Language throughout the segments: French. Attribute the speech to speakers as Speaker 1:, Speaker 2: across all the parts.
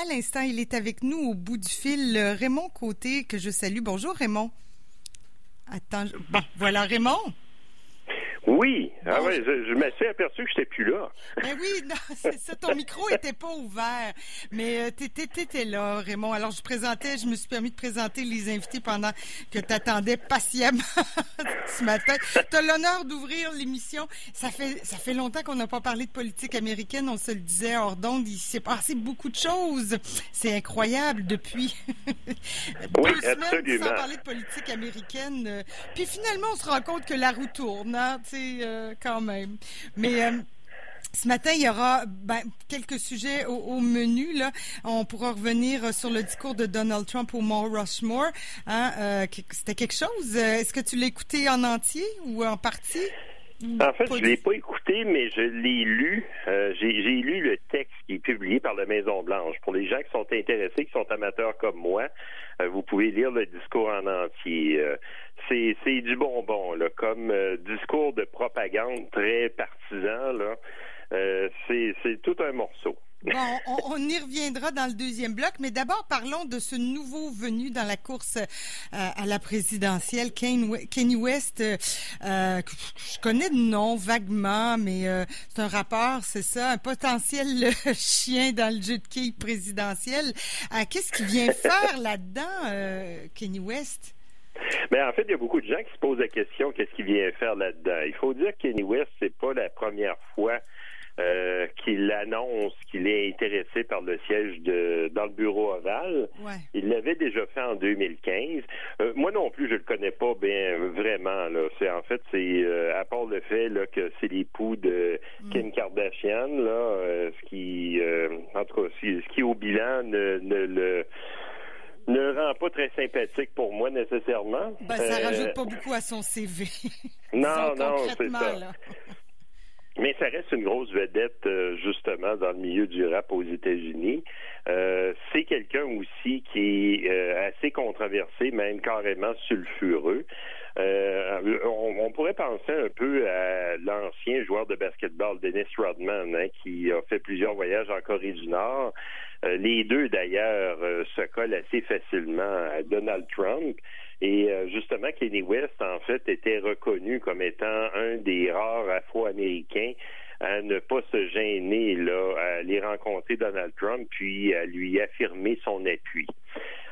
Speaker 1: à l'instant, il est avec nous au bout du fil, Raymond Côté, que je salue. Bonjour Raymond. Attends, bon, voilà Raymond.
Speaker 2: Oui, ah ouais, je, je me suis aperçu que je n'étais plus là.
Speaker 1: Ben oui, c'est ça, ton micro était pas ouvert, mais euh, tu étais là, Raymond. Alors je présentais, je me suis permis de présenter les invités pendant que tu attendais patiemment ce matin. Tu as l'honneur d'ouvrir l'émission. Ça fait ça fait longtemps qu'on n'a pas parlé de politique américaine, on se le disait hors d'onde, il s'est passé beaucoup de choses. C'est incroyable depuis
Speaker 2: oui,
Speaker 1: deux semaines sans parler de politique américaine. Puis finalement, on se rend compte que la roue tourne, hein, euh, quand même. Mais euh, ce matin, il y aura ben, quelques sujets au, menu. Là. On pourra revenir sur le discours de Donald Trump au Mont Rushmore. Hein, euh, c'était quelque chose. Est-ce que tu l'as écouté en entier ou en partie?
Speaker 2: En fait, je ne l'ai pas écouté, mais je l'ai lu. J'ai lu le texte qui est publié par la Maison Blanche. Pour les gens qui sont intéressés, qui sont amateurs comme moi, vous pouvez lire le discours en entier c'est du bonbon, là, comme euh, discours de propagande très partisan, là. Euh, c'est tout un morceau.
Speaker 1: Bon, on, y reviendra dans le deuxième bloc, mais d'abord parlons de ce nouveau venu dans la course euh, à la présidentielle, Kenny West. je connais de nom vaguement, mais c'est un rapport, c'est ça, un potentiel chien dans le jeu de quilles présidentiel. Qu'est-ce qu'il vient faire là-dedans, Kenny West?
Speaker 2: Mais en fait, il y a beaucoup de gens qui se posent la question qu'est-ce qu'il vient faire là-dedans? Il faut dire que Kenny West, c'est pas la première fois euh, qu'il annonce qu'il est intéressé par le siège de dans le bureau ovale. Il l'avait déjà fait en 2015. Euh, moi non plus, je le connais pas bien vraiment. Là, c'est en fait, c'est euh, à part le fait là que c'est l'époux de mm. Kim Kardashian là, ce qui, en tout cas, ce qui au bilan ne, ne le ne rend pas très sympathique pour moi nécessairement.
Speaker 1: Ben, ça rajoute pas beaucoup à son CV.
Speaker 2: non, non, c'est ça. Mais ça reste une grosse vedette, euh, justement, dans le milieu du rap aux États-Unis. Euh, c'est quelqu'un aussi qui est assez controversé, même carrément sulfureux. on, pourrait penser un peu à l'ancien joueur de basketball Dennis Rodman, hein, qui a fait plusieurs voyages en Corée du Nord. Euh, les deux, d'ailleurs, euh, se collent assez facilement à Donald Trump. Et euh, justement, Kenny West, en fait, était reconnu comme étant un des rares Afro-Américains à ne pas se gêner là, à aller rencontrer Donald Trump, puis à lui affirmer son appui.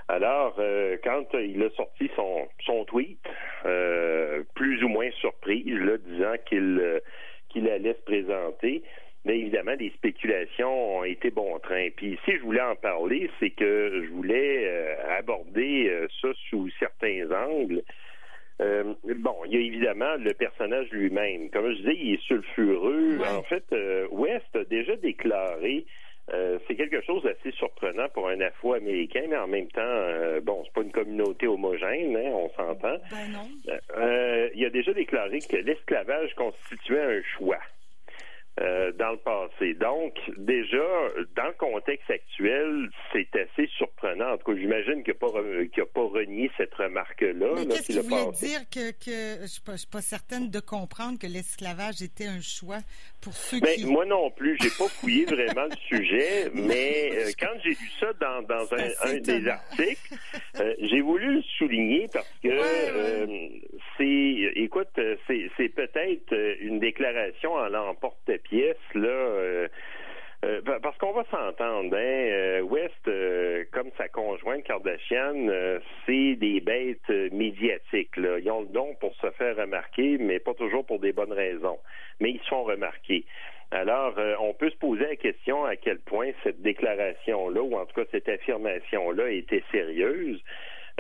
Speaker 2: Alors, quand il a sorti son, son tweet, plus ou moins surprise, là, disant qu'il qu'il allait se présenter, mais évidemment, les spéculations ont été bon train. Puis si je voulais en parler, c'est que je voulais euh, aborder euh, ça sous certains angles. Euh, bon, il y a évidemment le personnage lui-même. Comme je disais, il est sulfureux. En fait, West a déjà déclaré c'est quelque chose d'assez surprenant pour un Afro-Américain, mais en même temps, bon, c'est pas une communauté homogène, hein, on s'entend.
Speaker 1: Ben
Speaker 2: non. il a déjà déclaré que l'esclavage constituait un choix. Euh, dans le passé. Donc, déjà, dans le contexte actuel, c'est assez surprenant. En tout cas, j'imagine qu'il n'a pas, pas renié cette remarque-là.
Speaker 1: Mais qu'est-ce qu'il voulait dire que, que je ne suis, suis, pas certaine de comprendre que l'esclavage était un choix pour ceux
Speaker 2: ben,
Speaker 1: qui...
Speaker 2: Moi non plus, j'ai pas fouillé vraiment le sujet, mais euh, quand j'ai lu ça dans, dans un, un, des articles, euh, j'ai voulu le souligner parce que c'est, écoute, c'est peut-être une déclaration en l'emporte pièce, là. Euh, euh, parce qu'on va s'entendre, hein, euh, West, comme sa conjointe Kardashian, c'est des bêtes médiatiques. Là. Ils ont le don pour se faire remarquer, mais pas toujours pour des bonnes raisons. Mais ils sont remarqués. Alors, on peut se poser la question à quel point cette déclaration-là, ou en tout cas cette affirmation-là, était sérieuse.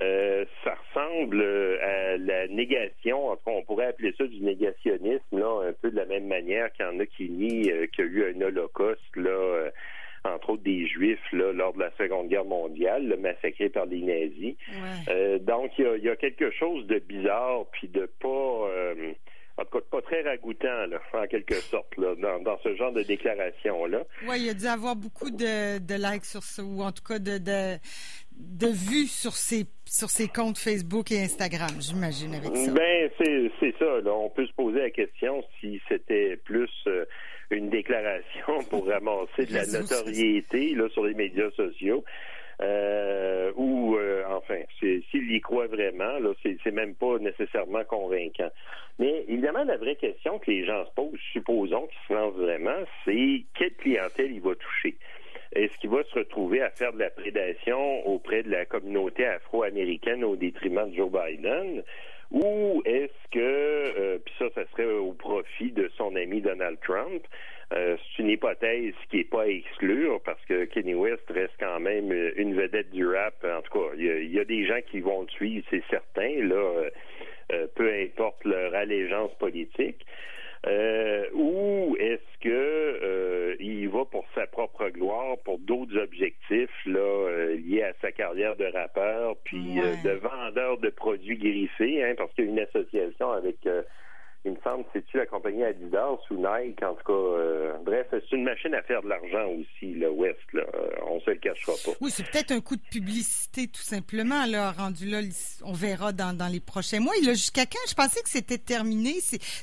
Speaker 2: Euh, ça ressemble euh, à la négation, en on pourrait appeler ça du négationnisme, là, un peu de la même manière qu'il y en a qui nient euh, qu'il y a eu un holocauste, là, entre autres des Juifs, là, lors de la Seconde Guerre mondiale, le massacré par les nazis. donc, il y, a, quelque chose de bizarre, puis de pas en tout cas, pas très ragoûtant, là, en quelque sorte, là, dans, dans ce genre de déclaration-là.
Speaker 1: Oui, il a dû avoir beaucoup de, de likes sur ça, ou en tout cas de, de, de vues sur ses, sur ses comptes Facebook et Instagram, j'imagine, avec ça.
Speaker 2: Ben, c'est, ça. Là. On peut se poser la question si c'était plus euh, une déclaration pour ramasser de la notoriété là, sur les médias sociaux. Euh, ou euh, enfin, s'il y croit vraiment, là, c'est même pas nécessairement convaincant. Mais évidemment, la vraie question que les gens se posent, supposons qu'ils se lancent vraiment, c'est quelle clientèle il va toucher? Est-ce qu'il va se retrouver à faire de la prédation auprès de la communauté afro-américaine au détriment de Joe Biden? Ou est-ce que, euh, puis ça, ça serait au profit de son ami Donald Trump, euh, c'est une hypothèse qui n'est pas à exclure parce que Kenny West reste quand même une vedette du rap. En tout cas, il y, a, des gens qui vont le suivre, c'est certain, là, euh, euh, peu importe leur allégeance politique. ou est-ce que il va pour sa propre gloire, pour d'autres objectifs là liés à sa carrière de rappeur, puis de vendeur de produits griffés, hein, parce qu'il y a une association avec il me semble, c'est-tu la compagnie Adidas ou Nike, en tout cas, euh, bref, c'est une machine à faire de l'argent aussi, le West, là, euh, on se le cachera pas.
Speaker 1: Oui, c'est peut-être un coup de publicité, tout simplement, là, rendu là, on verra dans, les prochains mois. Il a jusqu'à quand? Je pensais que c'était terminé,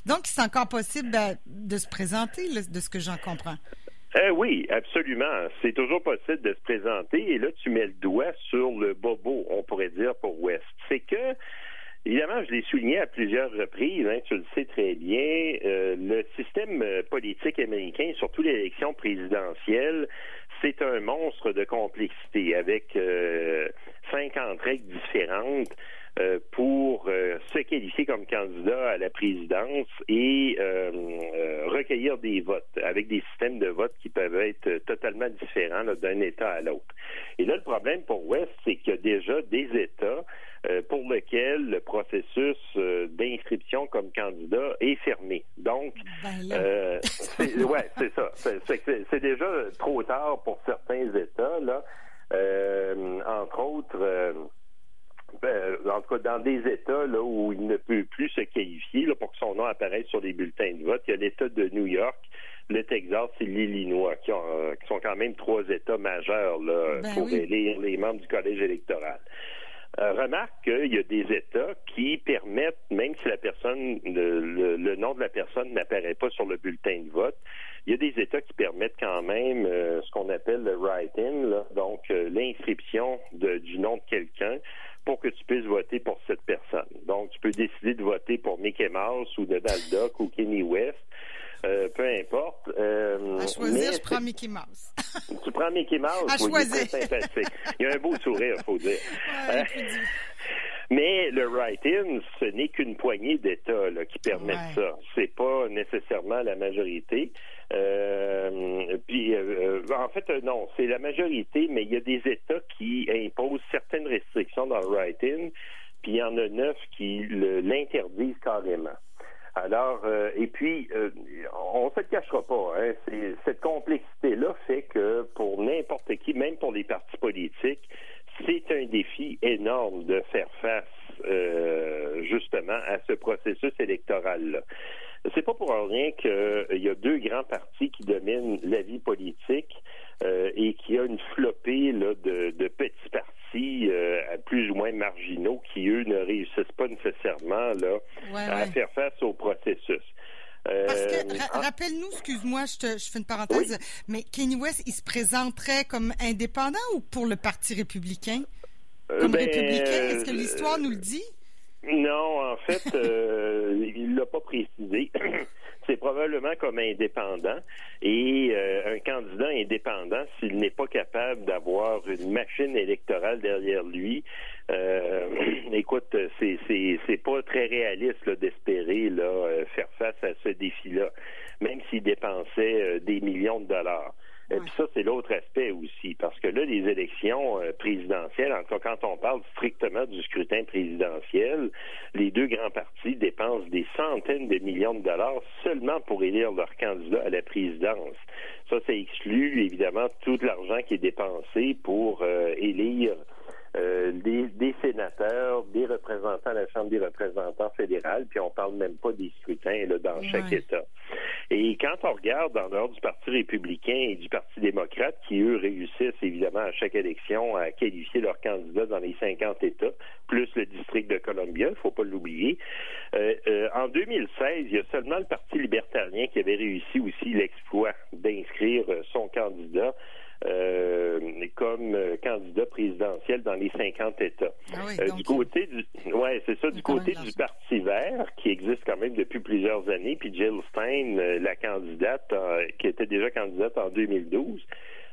Speaker 1: donc c'est encore possible ben, de se présenter, de ce que j'en comprends.
Speaker 2: Euh, oui, absolument. C'est toujours possible de se présenter et là, tu mets le doigt sur le bobo, on pourrait dire, pour West. C'est que Évidemment, je l'ai souligné à plusieurs reprises, hein, tu le sais très bien, euh, le système euh, politique américain, surtout l'élection présidentielle, c'est un monstre de complexité avec euh, 50 règles différentes euh, pour se qualifier comme candidat à la présidence et recueillir des votes avec des systèmes de vote qui peuvent être totalement différents d'un État à l'autre. Et là, le problème pour West, c'est qu'il y a déjà des États euh, pour lequel le processus euh, d'inscription comme candidat est fermé. Donc, ben euh, ouais, c'est ça. C'est déjà trop tard pour certains États là. Entre autres. Ben, en tout cas, dans des États là, où il ne peut plus se qualifier là, pour que son nom apparaisse sur les bulletins de vote, il y a l'État de New York, le Texas et l'Illinois, qui, qui, sont quand même trois États majeurs là, ben pour élire les membres du collège électoral. Euh, remarque qu'il y a des États qui permettent, même si la personne, le, nom de la personne n'apparaît pas sur le bulletin de vote, il y a des États qui permettent quand même euh, ce qu'on appelle le write-in, donc euh, l'inscription du nom de quelqu'un pour que tu puisses voter pour cette personne. Donc, tu peux décider de voter pour Mickey Mouse ou Donald Duck ou Kenny West. Euh, peu importe.
Speaker 1: Euh, à choisir, je prends Mickey Mouse.
Speaker 2: tu prends Mickey Mouse.
Speaker 1: À choisir.
Speaker 2: sympathique. Il y a un beau sourire, faut dire. Euh, mais le write-in, ce n'est qu'une poignée d'États qui permettent ça. C'est pas nécessairement la majorité. Euh, puis, en fait, non, c'est la majorité, mais il y a des États qui imposent certaines restrictions dans le write-in, puis il y en a neuf qui l'interdisent carrément. Alors, euh, et puis, euh, on ne se cachera pas. Hein, cette complexité-là fait que pour n'importe qui, même pour les partis politiques, c'est un défi énorme de faire face euh, justement à ce processus électoral-là. C'est pas pour rien qu'il y a deux grands partis qui dominent la vie politique et qu'il y a une flopée là, de, de petits partis euh, plus ou moins marginaux qui, eux, ne réussissent pas nécessairement là, à faire face au processus.
Speaker 1: Euh, Parce que, rappelle-nous, excuse-moi, je, te, je fais une parenthèse, mais Kenny West, il se présenterait comme indépendant ou pour le Parti républicain? Euh, comme ben, républicain, est-ce que l'histoire nous le dit?
Speaker 2: Non, en fait, il l'a pas précisé. c'est probablement comme indépendant. Et euh, un candidat indépendant, s'il n'est pas capable d'avoir une machine électorale derrière lui, euh, écoute, c'est c'est pas très réaliste d'espérer là euh, faire face à ce défi-là, même s'il dépensait des millions de dollars. Et puis ça, c'est l'autre aspect aussi, parce que là, les élections euh, présidentielles, en tout cas, quand on parle strictement du scrutin présidentiel, les deux grands partis dépensent des centaines de millions de dollars seulement pour élire leur candidat à la présidence. Ça, ça exclut évidemment tout l'argent qui est dépensé pour euh, élire euh, des, sénateurs, des représentants à la Chambre des représentants fédérale, puis on parle même pas des scrutins là, dans chaque État. Et quand on regarde dans l'ordre du Parti républicain et du Parti démocrate, qui eux réussissent évidemment à chaque élection à qualifier leurs candidats dans les 50 États, plus le district de Columbia, il faut pas l'oublier. Euh, euh, en 2016, il y a seulement le Parti libertarien qui avait réussi aussi l'exploit d'inscrire son candidat euh, comme euh, candidat présidentiel dans les 50 États.
Speaker 1: Ah euh,
Speaker 2: du côté du, ouais, c'est ça, du côté du Parti vert, qui existe quand même depuis plusieurs années, puis Jill Stein, la candidate, qui était déjà candidate en 2012,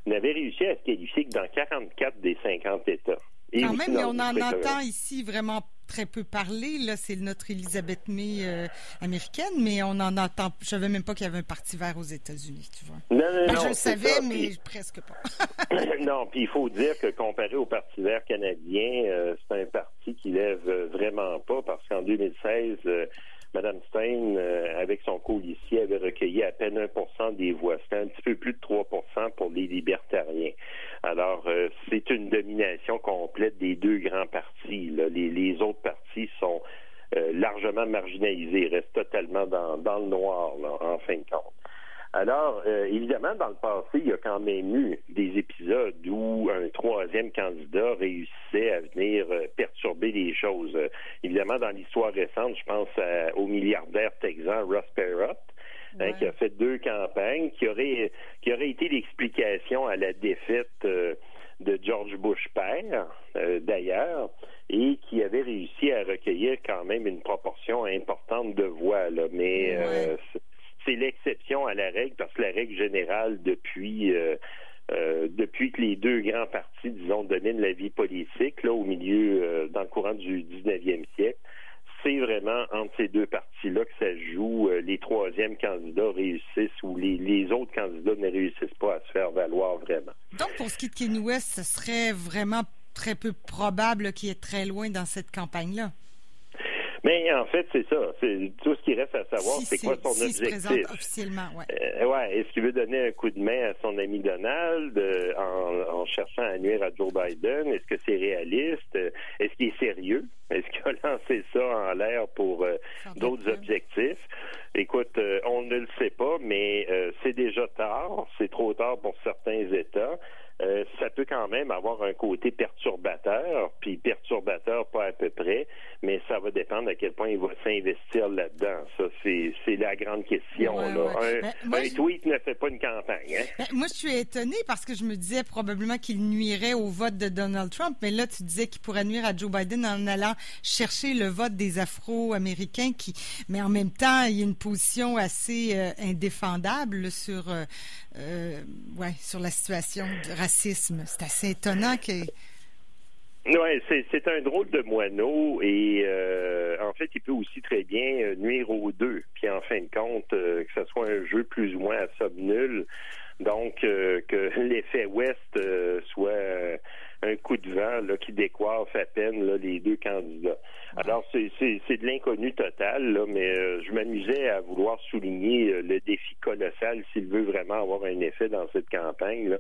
Speaker 2: n'avait réussi à se qualifier que dans 44 des 50 États.
Speaker 1: Et quand même, mais on en entend ici vraiment très peu parler. Là, c'est notre Elisabeth May euh, américaine, mais on en entend. Je savais même pas qu'il y avait un parti vert aux États-Unis, tu vois.
Speaker 2: Non, non, non.
Speaker 1: Je le savais, mais presque pas.
Speaker 2: non, puis il faut dire que comparé au Parti vert canadien, euh, c'est un parti qui lève vraiment pas parce qu'en 2016, Mme Stein, euh, avec son codicier, avait recueilli à peine 1% des voix. C'était un petit peu plus de 3% pour les libertariens. Alors, euh, c'est une domination complète des deux grands partis. Les, autres partis sont euh, largement marginalisés, restent totalement dans, dans le noir, en fin de compte. Alors, euh, évidemment, dans le passé, il y a quand même eu des épisodes où un troisième candidat réussissait à venir euh, perturber les choses. Euh, évidemment, dans l'histoire récente, je pense au milliardaire texan Ross Perot, hein, qui a fait deux campagnes, qui aurait, qui aurait été l'explication à la défaite de George Bush père, d'ailleurs, et qui avait réussi à recueillir quand même une proportion importante de voix. Là. Mais c'est l'exception à la règle parce que la règle générale depuis euh, euh, depuis que les deux grands partis, disons, dominent la vie politique là au milieu euh, dans le courant du 19e siècle, c'est vraiment entre ces deux partis-là que ça joue. les troisièmes candidats réussissent ou les, les, autres candidats ne réussissent pas à se faire valoir vraiment.
Speaker 1: Donc, pour ce qui est de Kanye West, ce serait vraiment très peu probable qu'il est très loin dans cette campagne-là?
Speaker 2: Mais en fait, c'est ça. C'est tout ce qui reste à savoir, c'est quoi son
Speaker 1: si
Speaker 2: objectif.
Speaker 1: Se officiellement, ouais.
Speaker 2: Euh, ouais. Est-ce qu'il veut donner un coup de main à son ami Donald euh, en, cherchant à nuire à Joe Biden? Est-ce que c'est réaliste? Est-ce qu'il est sérieux? Est-ce qu'il a lancé ça en l'air pour euh, d'autres objectifs? Écoute, on ne le sait pas, mais c'est déjà tard. C'est trop tard pour certains États. Euh, ça peut quand même avoir un côté perturbateur, puis perturbateur pas à peu près, mais ça va dépendre à quel point il va s'investir là-dedans. Ça, c'est la grande question. là. Un, ben, tweet ne fait pas une campagne. Hein?
Speaker 1: Ben, moi, je suis étonné parce que je me disais probablement qu'il nuirait au vote de Donald Trump, mais là, tu disais qu'il pourrait nuire à Joe Biden en allant chercher le vote des Afro-Américains, qui, mais en même temps, il y a une position assez euh, indéfendable sur, euh, ouais, sur la situation c'est assez étonnant que.
Speaker 2: Oui, c'est un drôle de moineau et euh, en fait, il peut aussi très bien euh, nuire aux deux. Puis en fin de compte, euh, que ce soit un jeu plus ou moins à somme nulle, donc que l'effet Ouest soit un coup de vent là, qui décoiffe à peine les deux candidats. Alors, c'est de l'inconnu total, mais je m'amusais à vouloir souligner le défi colossal s'il veut vraiment avoir un effet dans cette campagne.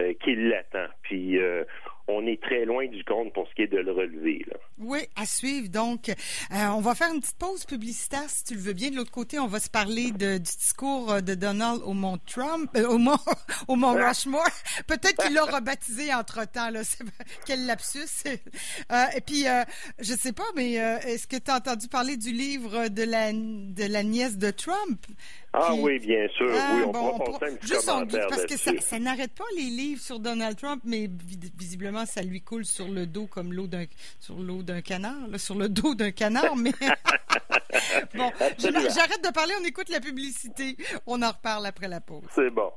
Speaker 2: Euh, qui l'attend. Puis euh, on est très loin du compte pour ce qui est de le relever. Là.
Speaker 1: Oui, à suivre. Donc, euh, on va faire une petite pause publicitaire, si tu le veux bien. De l'autre côté, on va se parler de, du discours de Donald au Mont Trump, au Mont, au Mont Rushmore. Peut-être qu'il l'a rebaptisé entre-temps. Là. Quel lapsus. et puis, je sais pas, mais est-ce que tu as entendu parler du livre de la, de la nièce de Trump?
Speaker 2: Ah oui, bien sûr. Ah, oui, on bon, pourra passer un petit
Speaker 1: juste
Speaker 2: commentaire
Speaker 1: parce que ça, ça n'arrête pas les livres sur Donald Trump, mais visiblement ça lui coule sur le dos comme l'eau d'un sur l'eau d'un canard, là, sur le dos d'un canard. Mais bon, j'arrête de parler, on écoute la publicité, on en reparle après la pause.
Speaker 2: C'est bon.